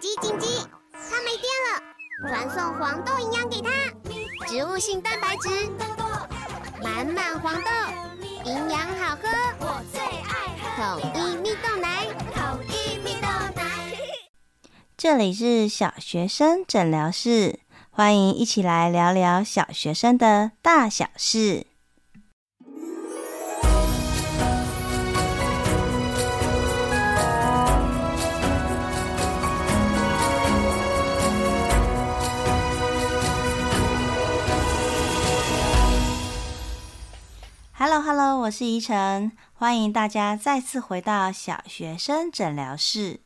紧急紧急！它没电了，传送黄豆营养给它，植物性蛋白质，满满黄豆，营养好喝，我最爱喝统一蜜豆奶，统一蜜豆奶。这里是小学生诊疗室，欢迎一起来聊聊小学生的大小事。Hello，Hello，我是怡晨，欢迎大家再次回到小学生诊疗室。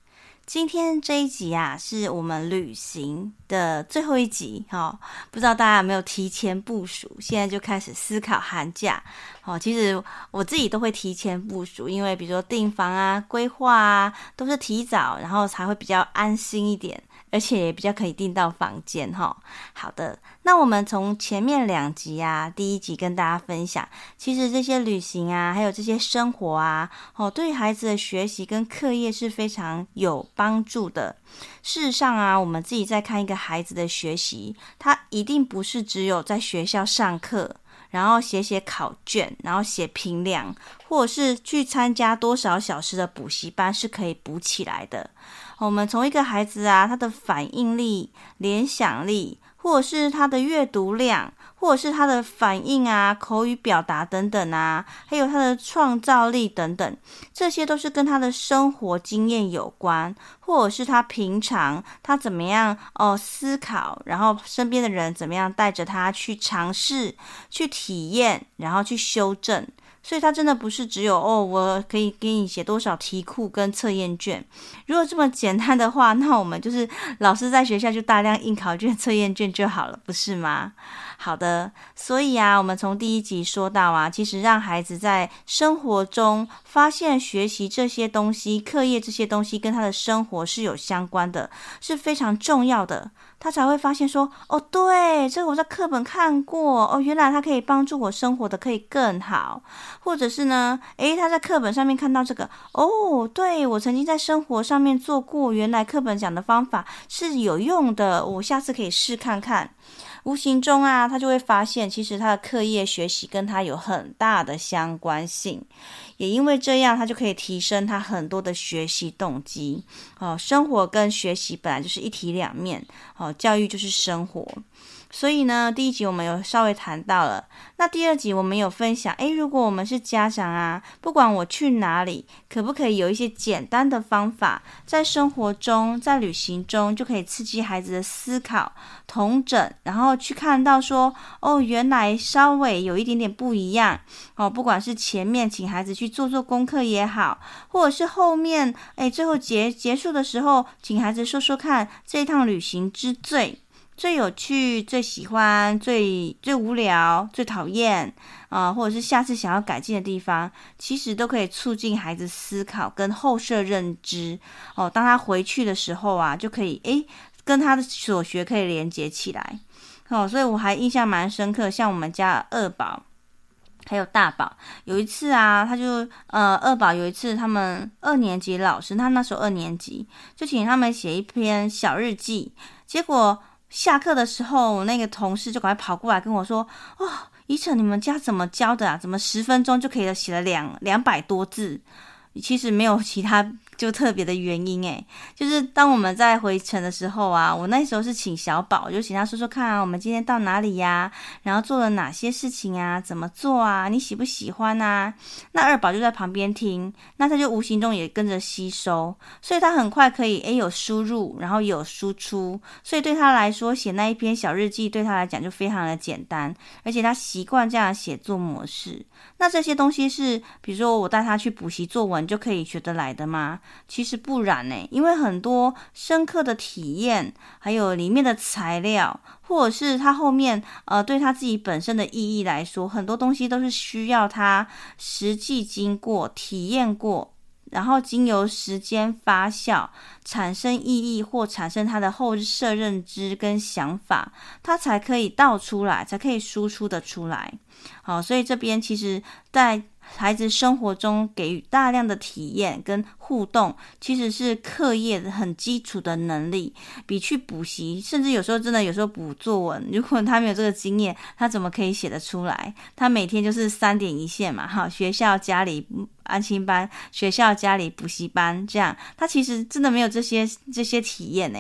今天这一集啊，是我们旅行的最后一集。哈，不知道大家有没有提前部署？现在就开始思考寒假。哦，其实我自己都会提前部署，因为比如说订房啊、规划啊，都是提早，然后才会比较安心一点。而且也比较可以订到房间哈。好的，那我们从前面两集啊，第一集跟大家分享，其实这些旅行啊，还有这些生活啊，哦，对孩子的学习跟课业是非常有帮助的。事实上啊，我们自己在看一个孩子的学习，他一定不是只有在学校上课，然后写写考卷，然后写评量，或者是去参加多少小时的补习班是可以补起来的。我们从一个孩子啊，他的反应力、联想力，或者是他的阅读量，或者是他的反应啊、口语表达等等啊，还有他的创造力等等，这些都是跟他的生活经验有关，或者是他平常他怎么样哦思考，然后身边的人怎么样带着他去尝试、去体验，然后去修正。所以它真的不是只有哦，我可以给你写多少题库跟测验卷。如果这么简单的话，那我们就是老师在学校就大量印考卷、测验卷就好了，不是吗？好的，所以啊，我们从第一集说到啊，其实让孩子在生活中发现学习这些东西、课业这些东西跟他的生活是有相关的，是非常重要的。他才会发现说，哦，对，这个我在课本看过，哦，原来它可以帮助我生活的可以更好。或者是呢，诶，他在课本上面看到这个，哦，对，我曾经在生活上面做过，原来课本讲的方法是有用的，我下次可以试看看。无形中啊，他就会发现，其实他的课业学习跟他有很大的相关性，也因为这样，他就可以提升他很多的学习动机。哦，生活跟学习本来就是一体两面，哦，教育就是生活。所以呢，第一集我们有稍微谈到了。那第二集我们有分享，诶，如果我们是家长啊，不管我去哪里，可不可以有一些简单的方法，在生活中、在旅行中，就可以刺激孩子的思考、统整，然后去看到说，哦，原来稍微有一点点不一样哦。不管是前面请孩子去做做功课也好，或者是后面，诶，最后结结束的时候，请孩子说说看这一趟旅行之最。最有趣、最喜欢、最最无聊、最讨厌啊、或者是下次想要改进的地方，其实都可以促进孩子思考跟后设认知哦。当他回去的时候啊，就可以诶跟他的所学可以连接起来哦。所以我还印象蛮深刻，像我们家二宝还有大宝，有一次啊，他就呃二宝有一次他们二年级老师，他那时候二年级，就请他们写一篇小日记，结果。下课的时候，我那个同事就赶快跑过来跟我说：“哦，怡晨，你们家怎么教的啊？怎么十分钟就可以写了两两百多字？其实没有其他。”就特别的原因诶，就是当我们在回程的时候啊，我那时候是请小宝，就请他说说看啊，我们今天到哪里呀？然后做了哪些事情啊？怎么做啊？你喜不喜欢啊？那二宝就在旁边听，那他就无形中也跟着吸收，所以他很快可以诶有输入，然后有输出，所以对他来说写那一篇小日记对他来讲就非常的简单，而且他习惯这样写作模式。那这些东西是比如说我带他去补习作文就可以学得来的吗？其实不然呢，因为很多深刻的体验，还有里面的材料，或者是他后面呃对他自己本身的意义来说，很多东西都是需要他实际经过体验过，然后经由时间发酵，产生意义或产生他的后设认知跟想法，他才可以倒出来，才可以输出的出来。好，所以这边其实在。孩子生活中给予大量的体验跟互动，其实是课业很基础的能力，比去补习，甚至有时候真的有时候补作文，如果他没有这个经验，他怎么可以写得出来？他每天就是三点一线嘛，哈，学校家里安心班，学校家里补习班，这样他其实真的没有这些这些体验呢。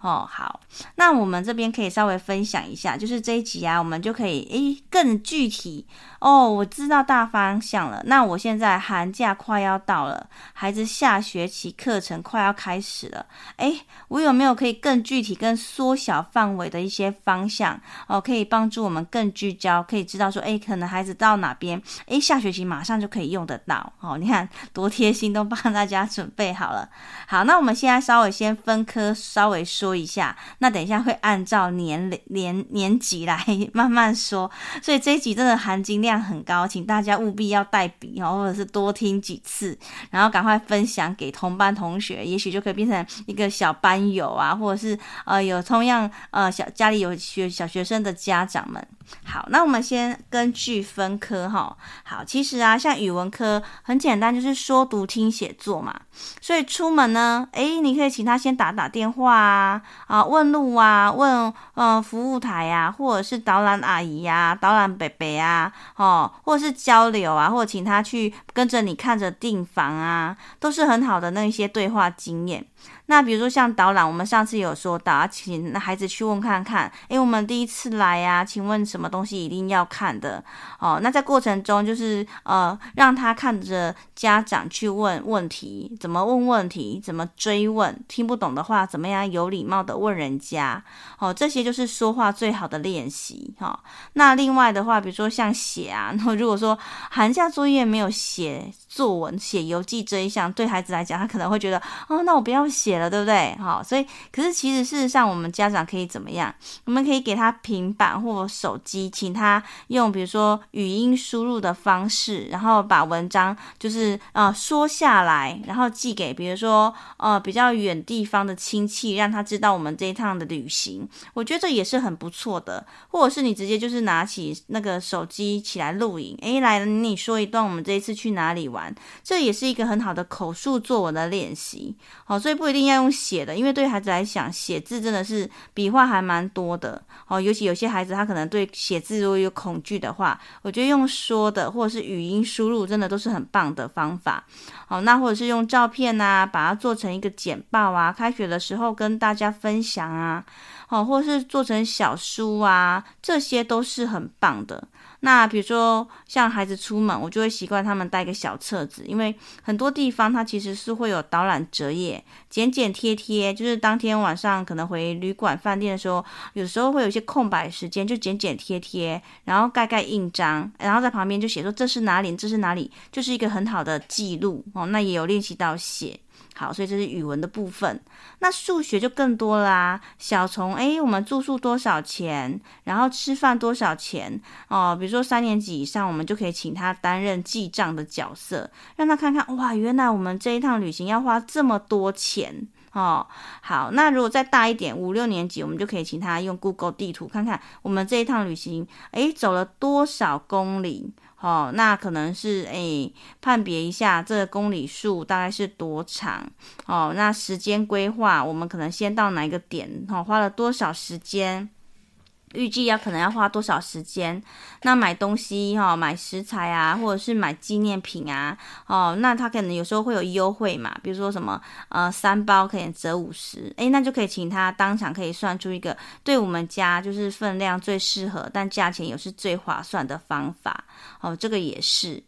哦，好，那我们这边可以稍微分享一下，就是这一集啊，我们就可以诶更具体哦，我知道大方向了。那我现在寒假快要到了，孩子下学期课程快要开始了，诶，我有没有可以更具体、更缩小范围的一些方向哦，可以帮助我们更聚焦，可以知道说，诶，可能孩子到哪边，诶，下学期马上就可以用得到哦。你看多贴心，都帮大家准备好了。好，那我们现在稍微先分科，稍微说。说一下，那等一下会按照年龄年年级来慢慢说，所以这一集真的含金量很高，请大家务必要带笔哦，或者是多听几次，然后赶快分享给同班同学，也许就可以变成一个小班友啊，或者是呃有同样呃小家里有学小学生的家长们。好，那我们先根据分科哈。好，其实啊，像语文科很简单，就是说读听写作嘛。所以出门呢，诶，你可以请他先打打电话啊，啊，问路啊，问呃服务台呀、啊，或者是导览阿姨呀、啊，导览伯伯啊，哦，或者是交流啊，或者请他去跟着你看着订房啊，都是很好的那一些对话经验。那比如说像导览，我们上次有说到，请孩子去问看看，诶，我们第一次来呀、请问什么东西一定要看的？哦，那在过程中就是呃，让他看着家长去问问题，怎么问问题，怎么追问，听不懂的话，怎么样有礼貌的问人家？哦，这些就是说话最好的练习。哈、哦，那另外的话，比如说像写啊，那如果说寒假作业没有写作文、写游记这一项，对孩子来讲，他可能会觉得，哦，那我不要写。了，对不对？好，所以可是其实事实上，我们家长可以怎么样？我们可以给他平板或手机，请他用比如说语音输入的方式，然后把文章就是呃说下来，然后寄给比如说呃比较远地方的亲戚，让他知道我们这一趟的旅行。我觉得这也是很不错的。或者是你直接就是拿起那个手机起来录影，诶，来了，你说一段我们这一次去哪里玩，这也是一个很好的口述作文的练习。好，所以不一定。要用写的，因为对孩子来讲，写字真的是笔画还蛮多的哦。尤其有些孩子他可能对写字如果有恐惧的话，我觉得用说的或者是语音输入，真的都是很棒的方法。好，那或者是用照片啊，把它做成一个简报啊，开学的时候跟大家分享啊，好，或是做成小书啊，这些都是很棒的。那比如说像孩子出门，我就会习惯他们带个小册子，因为很多地方它其实是会有导览折页，剪剪贴贴，就是当天晚上可能回旅馆饭店的时候，有时候会有一些空白时间，就剪剪贴贴，然后盖盖印章，然后在旁边就写说这是哪里，这是哪里，就是一个很好的记录哦。那也有练习到写。好，所以这是语文的部分。那数学就更多啦、小虫，诶，我们住宿多少钱？然后吃饭多少钱？哦，比如说三年级以上，我们就可以请他担任记账的角色，让他看看，哇，原来我们这一趟旅行要花这么多钱哦。好，那如果再大一点，五六年级，我们就可以请他用 Google 地图看看我们这一趟旅行，诶，走了多少公里。哦，那可能是诶，判别一下这个公里数大概是多长哦。那时间规划，我们可能先到哪一个点？哦，花了多少时间？预计要可能要花多少时间？那买东西哈、哦，买食材啊，或者是买纪念品啊，哦，那他可能有时候会有优惠嘛，比如说什么呃三包可以折五十，诶，那就可以请他当场可以算出一个对我们家就是分量最适合，但价钱也是最划算的方法，哦，这个也是。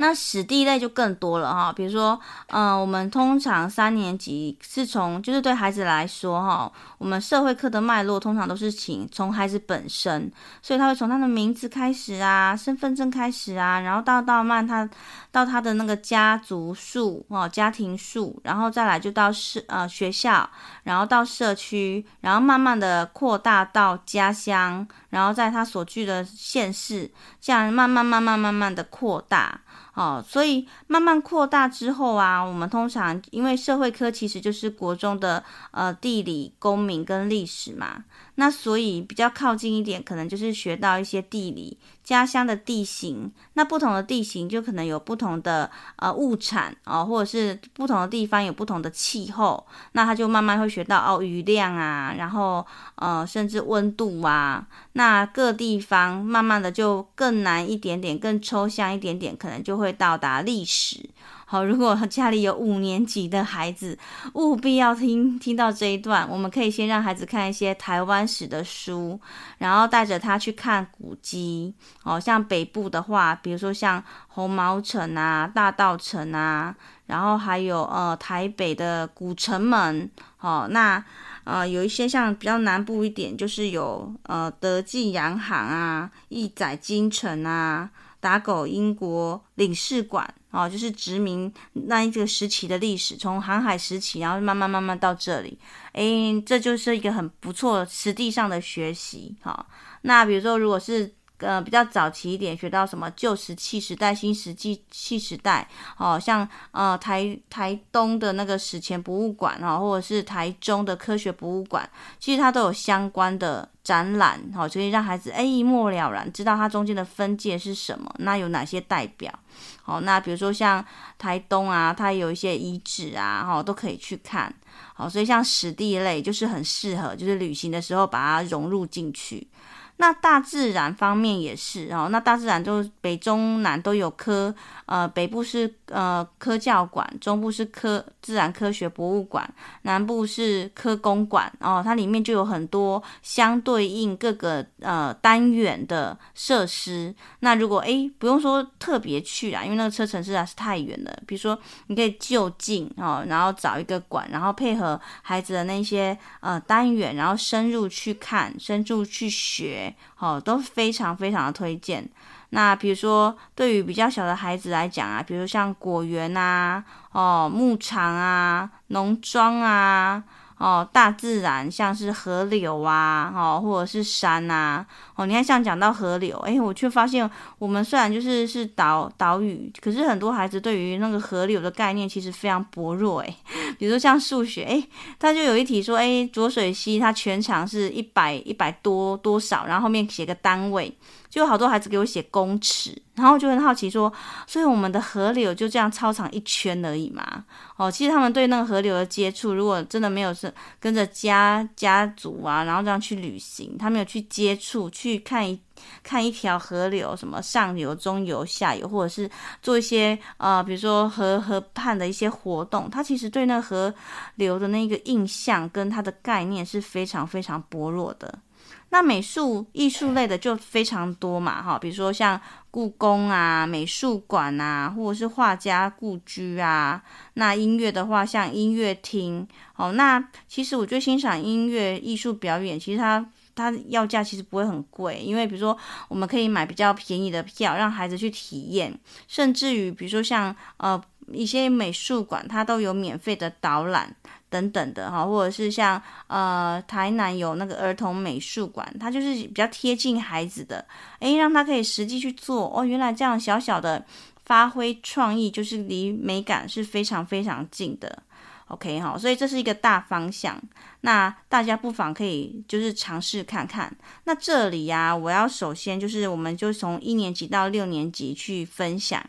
那史地类就更多了哈，比如说，嗯、呃，我们通常三年级是从，就是对孩子来说哈，我们社会课的脉络通常都是请从孩子本身，所以他会从他的名字开始啊，身份证开始啊，然后到到慢他到他的那个家族树哦，家庭树，然后再来就到社呃学校，然后到社区，然后慢慢的扩大到家乡，然后在他所居的县市，这样慢慢慢慢慢慢的扩大。哦，所以慢慢扩大之后啊，我们通常因为社会科其实就是国中的呃地理、公民跟历史嘛，那所以比较靠近一点，可能就是学到一些地理、家乡的地形。那不同的地形就可能有不同的呃物产哦，或者是不同的地方有不同的气候，那他就慢慢会学到哦雨量啊，然后呃甚至温度啊，那各地方慢慢的就更难一点点，更抽象一点点，可能就。会到达历史。好，如果家里有五年级的孩子，务必要听听到这一段。我们可以先让孩子看一些台湾史的书，然后带着他去看古迹。哦，像北部的话，比如说像红毛城啊、大道城啊，然后还有呃台北的古城门。哦，那呃有一些像比较南部一点，就是有呃德记洋行啊、义载京城啊。打狗英国领事馆啊，就是殖民那一个时期的历史，从航海时期，然后慢慢慢慢到这里，诶，这就是一个很不错实地上的学习。好，那比如说，如果是。呃，比较早期一点，学到什么旧石器时代、新石器时代，哦，像呃台台东的那个史前博物馆哦，或者是台中的科学博物馆，其实它都有相关的展览，哦，所以让孩子诶一目了然，知道它中间的分界是什么，那有哪些代表，哦，那比如说像台东啊，它有一些遗址啊，哦，都可以去看，哦，所以像史地类就是很适合，就是旅行的时候把它融入进去。那大自然方面也是哦，那大自然都北中南都有科，呃，北部是呃科教馆，中部是科自然科学博物馆，南部是科工馆哦，它里面就有很多相对应各个呃单元的设施。那如果诶不用说特别去啦，因为那个车程实在是太远了。比如说你可以就近哦，然后找一个馆，然后配合孩子的那些呃单元，然后深入去看，深入去学。哦，都非常非常的推荐。那比如说，对于比较小的孩子来讲啊，比如像果园啊，哦，牧场啊，农庄啊。哦，大自然像是河流啊，哦，或者是山呐，啊，哦，你看像讲到河流，诶，我却发现我们虽然就是是岛岛屿，可是很多孩子对于那个河流的概念其实非常薄弱，诶，比如说像数学，诶，他就有一题说，诶，浊水溪它全长是一百一百多多少，然后后面写个单位。就好多孩子给我写公尺，然后就很好奇说，所以我们的河流就这样操场一圈而已嘛？哦，其实他们对那个河流的接触，如果真的没有是跟着家家族啊，然后这样去旅行，他没有去接触，去看一看一条河流，什么上游、中游、下游，或者是做一些呃，比如说河河畔的一些活动，他其实对那河流的那个印象跟他的概念是非常非常薄弱的。那美术艺术类的就非常多嘛，哈，比如说像故宫啊、美术馆啊，或者是画家故居啊。那音乐的话，像音乐厅，哦，那其实我最欣赏音乐艺术表演，其实它它要价其实不会很贵，因为比如说我们可以买比较便宜的票，让孩子去体验，甚至于比如说像呃一些美术馆，它都有免费的导览。等等的哈，或者是像呃台南有那个儿童美术馆，它就是比较贴近孩子的，诶，让他可以实际去做哦。原来这样小小的发挥创意，就是离美感是非常非常近的。OK 哈，所以这是一个大方向，那大家不妨可以就是尝试看看。那这里呀、我要首先就是我们就从一年级到六年级去分享。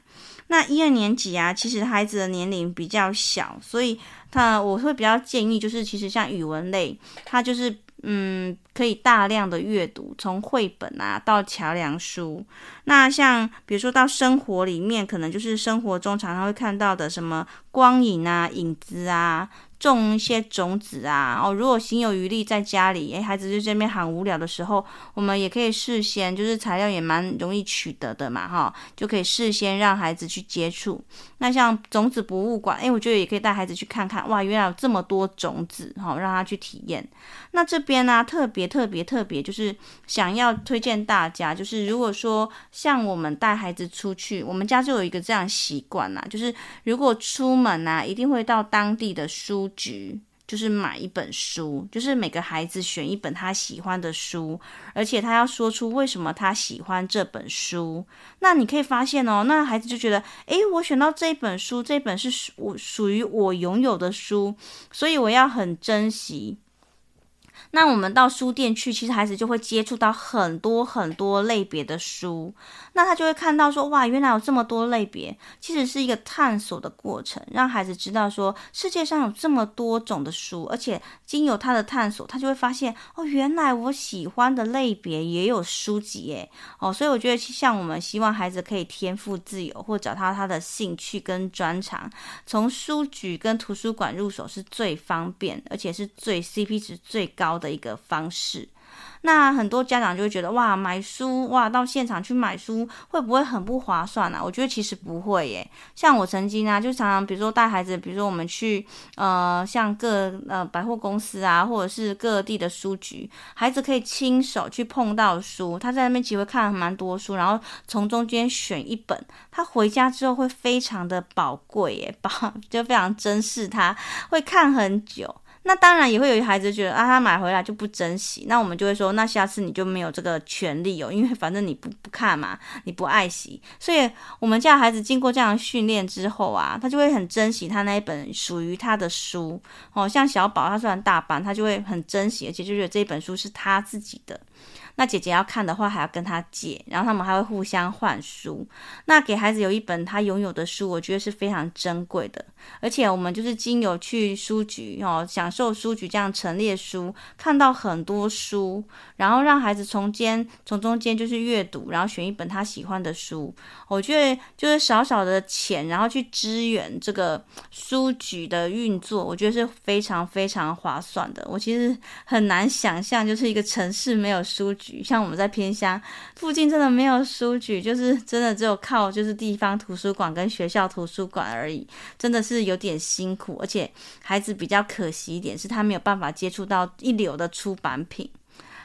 那一二年级啊，其实孩子的年龄比较小，所以他我会比较建议，就是其实像语文类，他就是嗯可以大量的阅读，从绘本啊到桥梁书。那像比如说到生活里面，可能就是生活中常常会看到的什么光影啊、影子啊。种一些种子啊，哦，如果心有余力在家里，诶，孩子就这边很无聊的时候，我们也可以事先，就是材料也蛮容易取得的嘛，哈，就可以事先让孩子去接触。那像种子博物馆，诶，我觉得也可以带孩子去看看，哇，原来有这么多种子，哈，让他去体验。那这边呢，特别特别特别，就是想要推荐大家，就是如果说像我们带孩子出去，我们家就有一个这样习惯啦，就是如果出门啊，一定会到当地的书局就是买一本书，就是每个孩子选一本他喜欢的书，而且他要说出为什么他喜欢这本书。那你可以发现哦，那孩子就觉得，诶，我选到这本书，这本是属我属于我拥有的书，所以我要很珍惜。那我们到书店去，其实孩子就会接触到很多很多类别的书，那他就会看到说，哇，原来有这么多类别，其实是一个探索的过程，让孩子知道说，世界上有这么多种的书，而且经由他的探索，他就会发现，哦，原来我喜欢的类别也有书籍耶，哦，所以我觉得像我们希望孩子可以天赋自由，或找到他的兴趣跟专长，从书局跟图书馆入手是最方便，而且是最 CP 值最高的一个方式，那很多家长就会觉得哇，买书哇，到现场去买书会不会很不划算啊？我觉得其实不会耶。像我曾经啊，就常常比如说带孩子，比如说我们去呃，像各呃百货公司啊，或者是各地的书局，孩子可以亲手去碰到书，他在那边其实会看蛮多书，然后从中间选一本，他回家之后会非常的宝贵耶，宝就非常珍视它，会看很久。那当然也会有一孩子觉得啊，他买回来就不珍惜。那我们就会说，那下次你就没有这个权利哦，因为反正你不不看嘛，你不爱惜。所以我们家孩子经过这样训练之后啊，他就会很珍惜他那一本属于他的书哦。像小宝，他虽然大班，他就会很珍惜，而且就觉得这本书是他自己的。那姐姐要看的话，还要跟他借，然后他们还会互相换书。那给孩子有一本他拥有的书，我觉得是非常珍贵的。而且我们就是经由去书局哦，享受书局这样陈列书，看到很多书，然后让孩子从间从中间就是阅读，然后选一本他喜欢的书。我觉得就是少少的钱，然后去支援这个书局的运作，我觉得是非常非常划算的。我其实很难想象，就是一个城市没有书局。像我们在偏乡附近，真的没有书局，就是 真的只有靠就是地方图书馆跟学校图书馆而已，真的是有点辛苦，而且孩子比较可惜一点，是他没有办法接触到一流的出版品。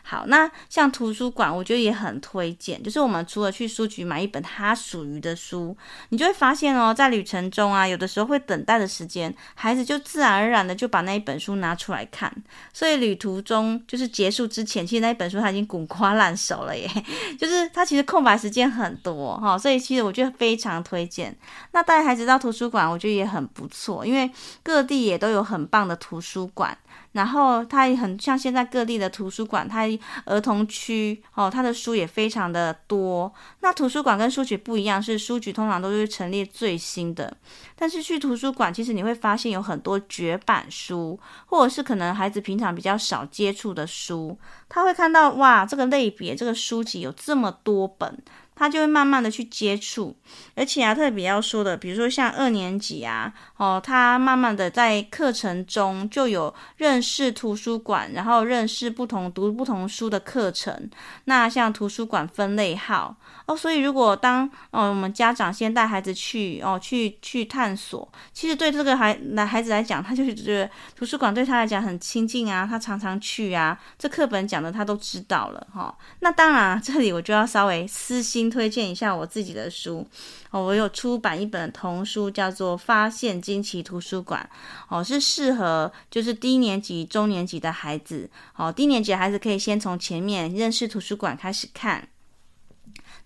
好，那像图书馆，我觉得也很推荐。就是我们除了去书局买一本它属于的书，你就会发现哦，在旅程中啊，有的时候会等待的时间，孩子就自然而然的就把那一本书拿出来看。所以旅途中就是结束之前，其实那一本书他已经滚瓜烂熟了耶。就是他其实空白时间很多哈，所以其实我觉得非常推荐。那带孩子到图书馆，我觉得也很不错，因为各地也都有很棒的图书馆。然后它也很像现在各地的图书馆，它儿童区哦，它的书也非常的多。那图书馆跟书局不一样，是书局通常都是陈列最新的，但是去图书馆，其实你会发现有很多绝版书，或者是可能孩子平常比较少接触的书，他会看到哇，这个类别这个书籍有这么多本。他就会慢慢的去接触，而且啊，特别要说的，比如说像二年级啊，哦，他慢慢的在课程中就有认识图书馆，然后认识不同读不同书的课程。那像图书馆分类号哦，所以如果当哦我们家长先带孩子去哦去去探索，其实对这个孩来孩子来讲，他就是觉得图书馆对他来讲很亲近啊，他常常去啊，这课本讲的他都知道了哈、哦。那当然，这里我就要稍微私心。推荐一下我自己的书哦，我有出版一本童书，叫做《发现惊奇图书馆》哦，是适合就是低年级、中年级的孩子哦。低年级的孩子可以先从前面认识图书馆开始看。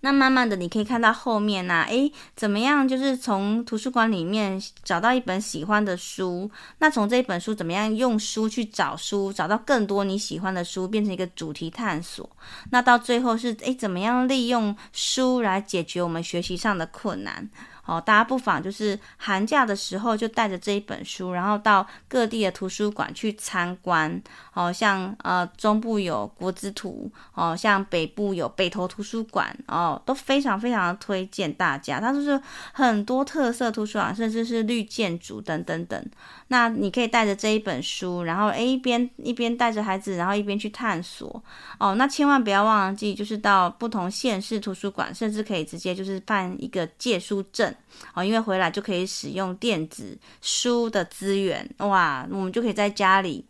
那慢慢的，你可以看到后面呐、啊，诶，怎么样？就是从图书馆里面找到一本喜欢的书，那从这本书怎么样用书去找书，找到更多你喜欢的书，变成一个主题探索。那到最后是，诶，怎么样利用书来解决我们学习上的困难？哦，大家不妨就是寒假的时候就带着这一本书，然后到各地的图书馆去参观。哦，像呃中部有国之图，哦，像北部有北投图书馆，哦，都非常非常的推荐大家。它就是很多特色图书馆，甚至是绿建筑等等等。那你可以带着这一本书，然后诶一边一边带着孩子，然后一边去探索。哦，那千万不要忘记，就是到不同县市图书馆，甚至可以直接就是办一个借书证。哦，因为回来就可以使用电子书的资源，哇，我们就可以在家里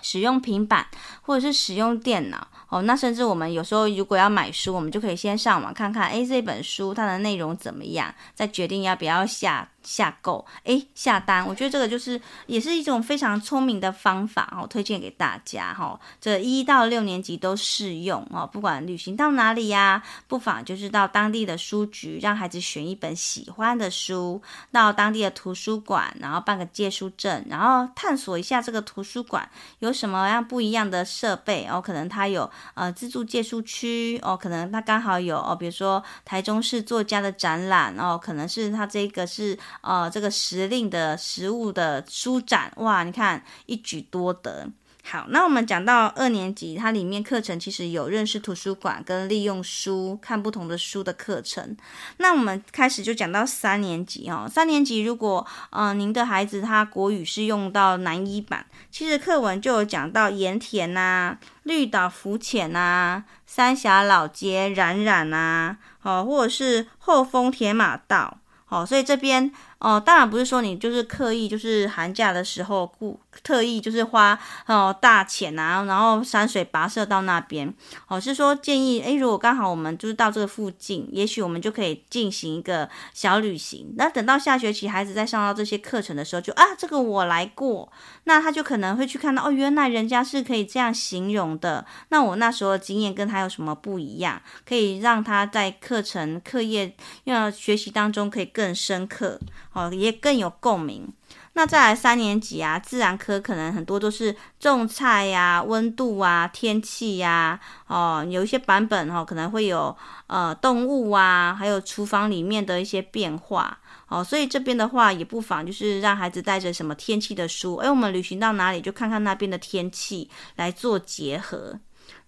使用平板或者是使用电脑。哦，那甚至我们有时候如果要买书，我们就可以先上网看看，诶，这本书它的内容怎么样，再决定要不要下下购，诶，下单，我觉得这个就是也是一种非常聪明的方法哦，推荐给大家哈。这一到六年级都适用哦，不管旅行到哪里呀，不妨就是到当地的书局，让孩子选一本喜欢的书，到当地的图书馆，然后办个借书证，然后探索一下这个图书馆有什么样不一样的设备哦，可能它有呃自助借书区哦，可能它刚好有哦，比如说台中市作家的展览哦，可能是它这个是。呃，这个时令的食物的书展，哇，你看一举多得。好，那我们讲到二年级，它里面课程其实有认识图书馆跟利用书看不同的书的课程。那我们开始就讲到三年级哦，三年级如果呃您的孩子他国语是用到南一版，其实课文就有讲到盐田呐、啊、绿岛浮潜呐、三峡老街冉冉呐，哦，或者是后丰铁马道。哦，所以这边哦，当然不是说你就是刻意，就是寒假的时候故特意就是花哦大钱啊，然后山水跋涉到那边。哦，是说建议，诶，如果刚好我们就是到这个附近，也许我们就可以进行一个小旅行。那等到下学期孩子在上到这些课程的时候，就啊，这个我来过，那他就可能会去看到哦，原来人家是可以这样形容的。那我那时候的经验跟他有什么不一样？可以让他在课程课业要学习当中可以。更深刻，哦，也更有共鸣。那再来三年级啊，自然科可能很多都是种菜呀、啊、温度啊、天气呀、哦，有一些版本哦，可能会有呃动物啊，还有厨房里面的一些变化，哦，所以这边的话也不妨就是让孩子带着什么天气的书，哎，我们旅行到哪里就看看那边的天气来做结合。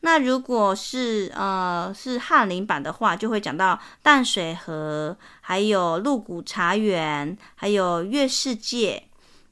那如果是呃是翰林版的话，就会讲到淡水河，还有鹿谷茶园，还有月世界。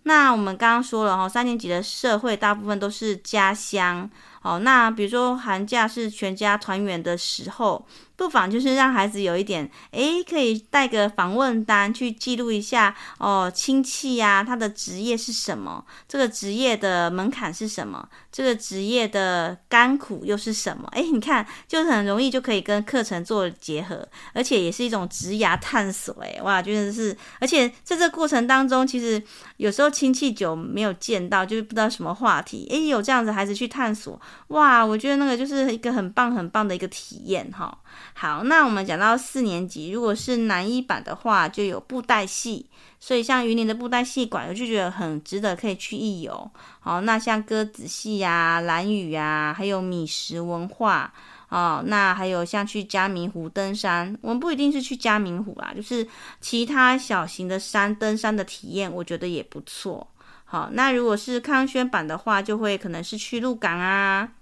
那我们刚刚说了哈，三年级的社会大部分都是家乡。哦，那比如说寒假是全家团圆的时候，不妨就是让孩子有一点，诶，可以带个访问单去记录一下哦，亲戚呀，他的职业是什么？这个职业的门槛是什么？这个职业的甘苦又是什么？诶，你看，就是很容易就可以跟课程做结合，而且也是一种职涯探索。诶，哇，真的是，而且在这个过程当中，其实有时候亲戚久没有见到，就是不知道什么话题，诶，有这样子孩子去探索。哇，我觉得那个就是一个很棒很棒的一个体验哈。好，那我们讲到四年级，如果是南一版的话，就有布袋戏，所以像云林的布袋戏馆，我就觉得很值得可以去一游。好，那像歌仔戏呀、兰屿呀，还有米食文化哦，那还有像去嘉明湖登山，我们不一定是去嘉明湖啦，就是其他小型的山登山的体验，我觉得也不错。好，那如果是康轩版的话，就会可能是去鹿港啊，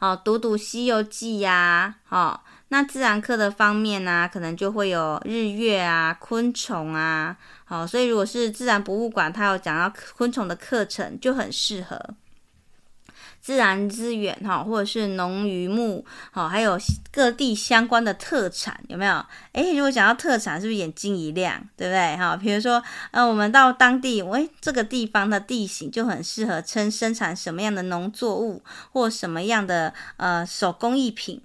哦，读读《西游记》呀，哦，那自然课的方面呢、可能就会有日月啊、昆虫啊，好，所以如果是自然博物馆，它有讲到昆虫的课程，就很适合。自然资源哈，或者是农渔牧，好，还有各地相关的特产，有没有？诶，如果讲到特产，是不是眼睛一亮，对不对？哈，比如说，呃，我们到当地，喂，这个地方的地形就很适合称生产什么样的农作物，或什么样的呃手工艺品。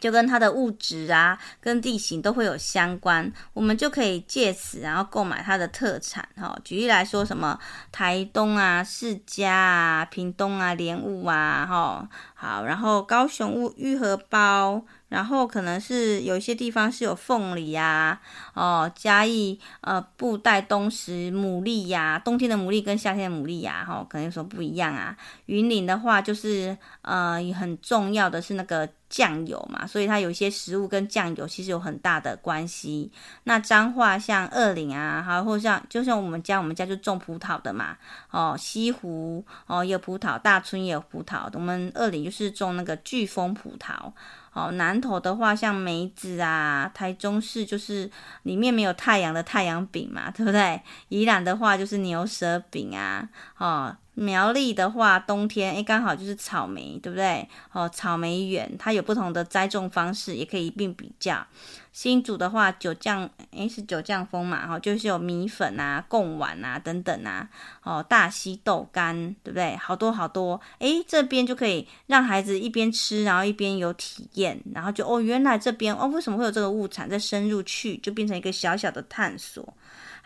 就跟它的物质啊，跟地形都会有相关，我们就可以借此然后购买它的特产哈。举例来说，什么台东啊、释迦啊、屏东啊、莲雾啊，哈好，然后高雄物玉荷包。然后可能是有一些地方是有凤梨呀，哦，嘉义呃布袋冬石牡蛎呀，冬天的牡蛎跟夏天的牡蛎呀，哈、哦，可能有什么不一样啊？云林的话就是呃很重要的是那个酱油嘛，所以它有一些食物跟酱油其实有很大的关系。那彰化像二岭啊，还或像就像我们家，我们家就种葡萄的嘛，哦，西湖哦有葡萄，大村也有葡萄，我们二岭就是种那个巨峰葡萄。哦，南投的话像梅子啊，台中市就是里面没有太阳的太阳饼嘛，对不对？宜兰的话就是牛舌饼啊，哦，苗栗的话，冬天诶刚好就是草莓，对不对？哦，草莓园它有不同的栽种方式，也可以一并比较。新竹的话，九降诶是九降风嘛，哈，就是有米粉啊、贡丸啊等等啊，哦，大溪豆干，对不对？好多好多，诶，这边就可以让孩子一边吃，然后一边有体验，然后就哦，原来这边哦，为什么会有这个物产？再深入去，就变成一个小小的探索。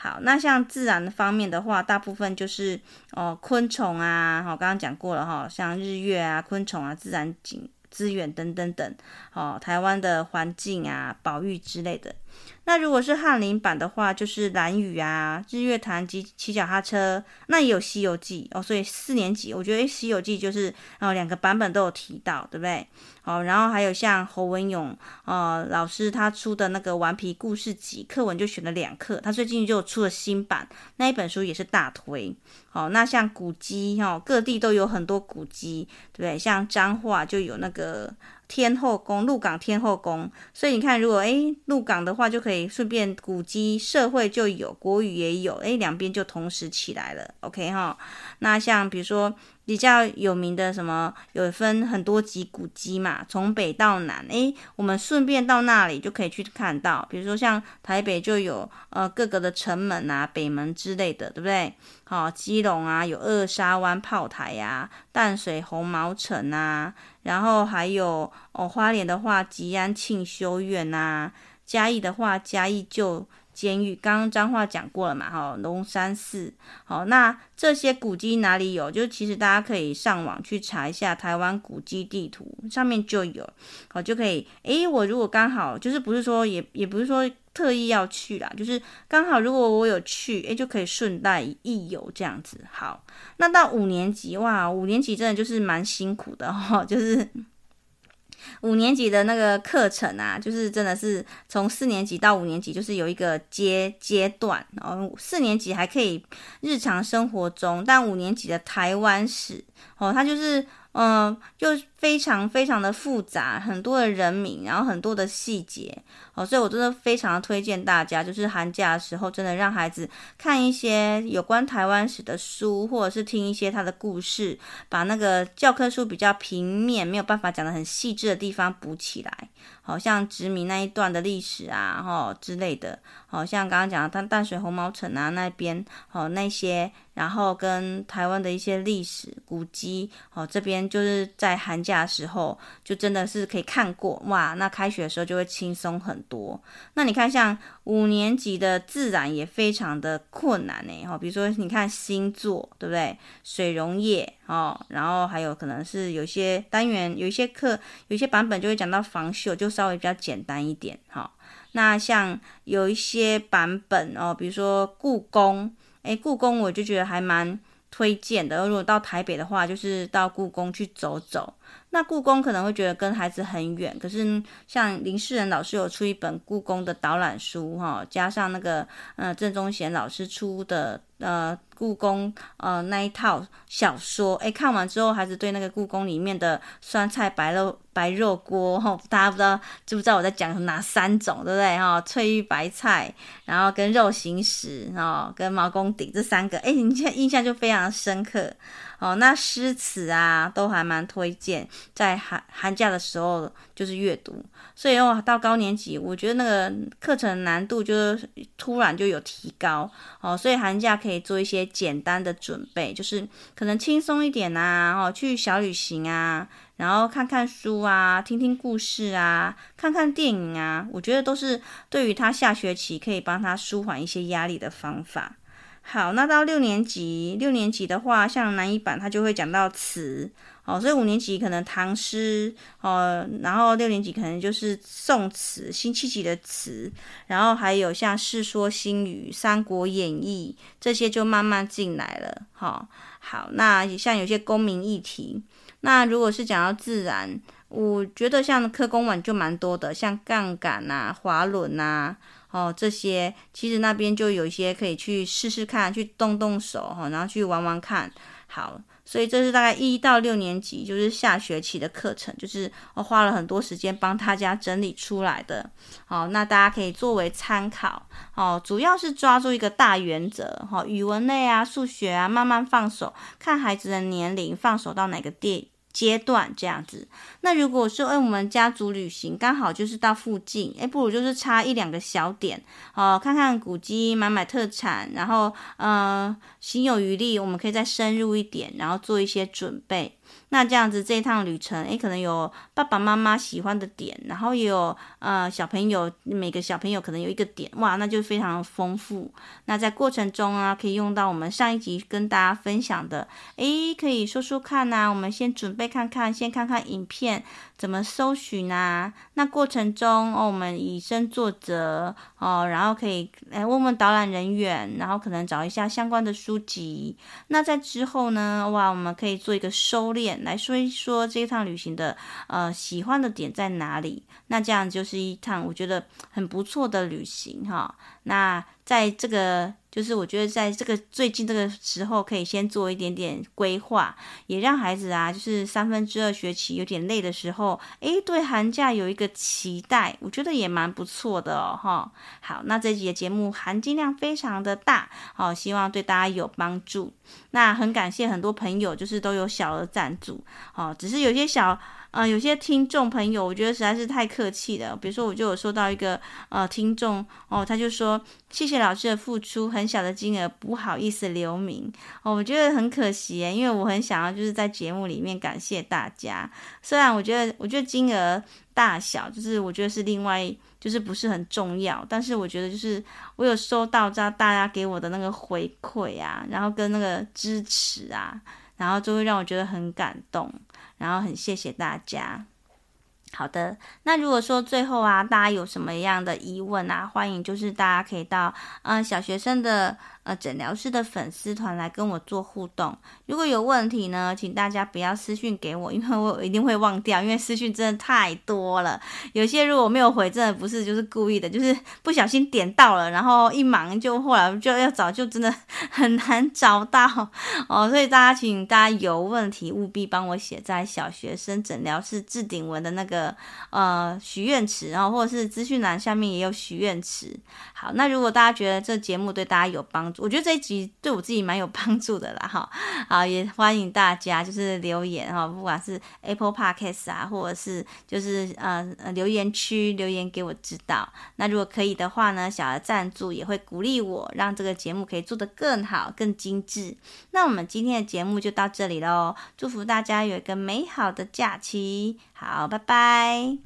好，那像自然的方面的话，大部分就是哦，昆虫啊，好，刚刚讲过了哈，像日月啊、昆虫啊、自然景。资源等等等，哦，台湾的环境啊，保育之类的。那如果是翰林版的话，就是蓝雨啊、日月潭及骑脚踏车，那也有《西游记》哦。所以四年级，我觉得《西游记》就是哦，两个版本都有提到，对不对？哦，然后还有像侯文勇哦老师他出的那个顽皮故事集，课文就选了两课。他最近就出了新版，那一本书也是大推。哦，那像古籍哈，各地都有很多古籍，对不对？像彰化就有那个。天后宫、鹿港天后宫，所以你看，如果诶鹿港的话，就可以顺便古籍、社会就有，国语也有，诶两边就同时起来了，OK 哈。那像比如说比较有名的什么，有分很多级古迹嘛，从北到南，诶我们顺便到那里就可以去看到，比如说像台北就有呃各个的城门啊、北门之类的，对不对？好，基隆啊有二沙湾炮台呀、啊，淡水红毛城啊。然后还有哦，花莲的话，吉安庆修院呐、嘉义的话，嘉义旧监狱。刚刚彰化讲过了嘛，哈，龙山寺。好，那这些古迹哪里有？就其实大家可以上网去查一下台湾古迹地图，上面就有。好，就可以。诶，我如果刚好就是不是说也也不是说特意要去啦，就是刚好如果我有去，诶，就可以顺带一游这样子。好。那到五年级哇，五年级真的就是蛮辛苦的哈、就是五年级的那个课程啊，就是真的是从四年级到五年级，就是有一个阶阶段，然后四年级还可以日常生活中，但五年级的台湾史哦，它就是。嗯，就非常非常的复杂，很多的人名，然后很多的细节，哦，所以我真的非常推荐大家，就是寒假的时候，真的让孩子看一些有关台湾史的书，或者是听一些他的故事，把那个教科书比较平面没有办法讲得很细致的地方补起来，好像殖民那一段的历史啊，哈之类的，好像刚刚讲的淡淡水红毛城啊那边，哦那些。然后跟台湾的一些历史古迹，哦，这边就是在寒假的时候，就真的是可以看过哇。那开学的时候就会轻松很多。那你看，像五年级的自然也非常的困难呢，哈，比如说你看星座，对不对？水溶液，哦，然后还有可能是有些单元，有一些课，有一些版本就会讲到防锈，就稍微比较简单一点，哈。那像有一些版本哦，比如说故宫。诶，故宫我就觉得还蛮推荐的。如果到台北的话，就是到故宫去走走。那故宫可能会觉得跟孩子很远，可是像林世仁老师有出一本故宫的导览书，哈，加上那个呃郑宗贤老师出的呃。故宫呃那一套小说，哎，看完之后，孩子对那个故宫里面的酸菜白肉白肉锅，哈，大家不知道知不知道我在讲哪三种，对不对？哈，翠玉白菜，然后跟肉形石，哦，跟毛公鼎这三个，哎，你现在印象就非常深刻。哦，那诗词啊，都还蛮推荐，在寒寒假的时候就是阅读。所以哦，到高年级，我觉得那个课程难度就是突然就有提高哦，所以寒假可以做一些简单的准备，就是可能轻松一点啊，哦，去小旅行啊，然后看看书啊，听听故事啊，看看电影啊，我觉得都是对于他下学期可以帮他舒缓一些压力的方法。好，那到六年级，六年级的话，像南一版，它就会讲到词，哦，所以五年级可能唐诗，哦，然后六年级可能就是宋词，辛弃疾的词，然后还有像《世说新语》《三国演义》这些就慢慢进来了，好、哦，好，那像有些公民议题，那如果是讲到自然，我觉得像科工馆就蛮多的，像杠杆啊、滑轮啊。哦，这些其实那边就有一些可以去试试看，去动动手哈，然后去玩玩看。好，所以这是大概一到六年级，就是下学期的课程，就是我花了很多时间帮大家整理出来的。好，那大家可以作为参考。哦，主要是抓住一个大原则。哈，语文类啊、数学啊，慢慢放手，看孩子的年龄，放手到哪个地。阶段这样子，那如果说，哎，我们家族旅行刚好就是到附近，哎，不如就是差一两个小点，哦，看看古迹，买买特产，然后，嗯、呃，行有余力，我们可以再深入一点，然后做一些准备。那这样子这一趟旅程，诶，可能有爸爸妈妈喜欢的点，然后也有呃小朋友，每个小朋友可能有一个点，哇，那就非常丰富。那在过程中啊，可以用到我们上一集跟大家分享的，诶，可以说说看呐、我们先准备看看，先看看影片。怎么搜寻啊？那过程中哦，我们以身作则哦，然后可以来问问导览人员，然后可能找一下相关的书籍。那在之后呢，哇，我们可以做一个收敛，来说一说这一趟旅行的呃喜欢的点在哪里。那这样就是一趟我觉得很不错的旅行哈。那在这个。就是我觉得在这个最近这个时候，可以先做一点点规划，也让孩子啊，就是三分之二学期有点累的时候，诶，对寒假有一个期待，我觉得也蛮不错的哦，哈。好，那这集节目含金量非常的大，好，希望对大家有帮助。那很感谢很多朋友，就是都有小额赞助，哦，只是有些小。呃，有些听众朋友，我觉得实在是太客气了。比如说，我就有收到一个呃听众哦，他就说谢谢老师的付出，很小的金额不好意思留名哦，我觉得很可惜诶，因为我很想要就是在节目里面感谢大家。虽然我觉得我觉得金额大小就是我觉得是另外就是不是很重要，但是我觉得就是我有收到这大家给我的那个回馈啊，然后跟那个支持啊，然后就会让我觉得很感动。然后很谢谢大家。好的，那如果说最后啊，大家有什么样的疑问啊，欢迎就是大家可以到嗯、小学生的。呃，诊疗室的粉丝团来跟我做互动。如果有问题呢，请大家不要私讯给我，因为我一定会忘掉，因为私讯真的太多了。有些如果没有回，真的不是就是故意的，就是不小心点到了，然后一忙就后来就要找，就真的 很难找到哦。所以大家请大家有问题务必帮我写在小学生诊疗室置顶文的那个呃许愿池，然后或者是资讯栏下面也有许愿池。好，那如果大家觉得这节目对大家有帮助我觉得这一集对我自己蛮有帮助的啦，哈，好，也欢迎大家就是留言哈，不管是 Apple Podcast 啊，或者是就是呃留言区留言给我知道。那如果可以的话呢，小额赞助也会鼓励我，让这个节目可以做得更好、更精致。那我们今天的节目就到这里喽，祝福大家有一个美好的假期，好，拜拜。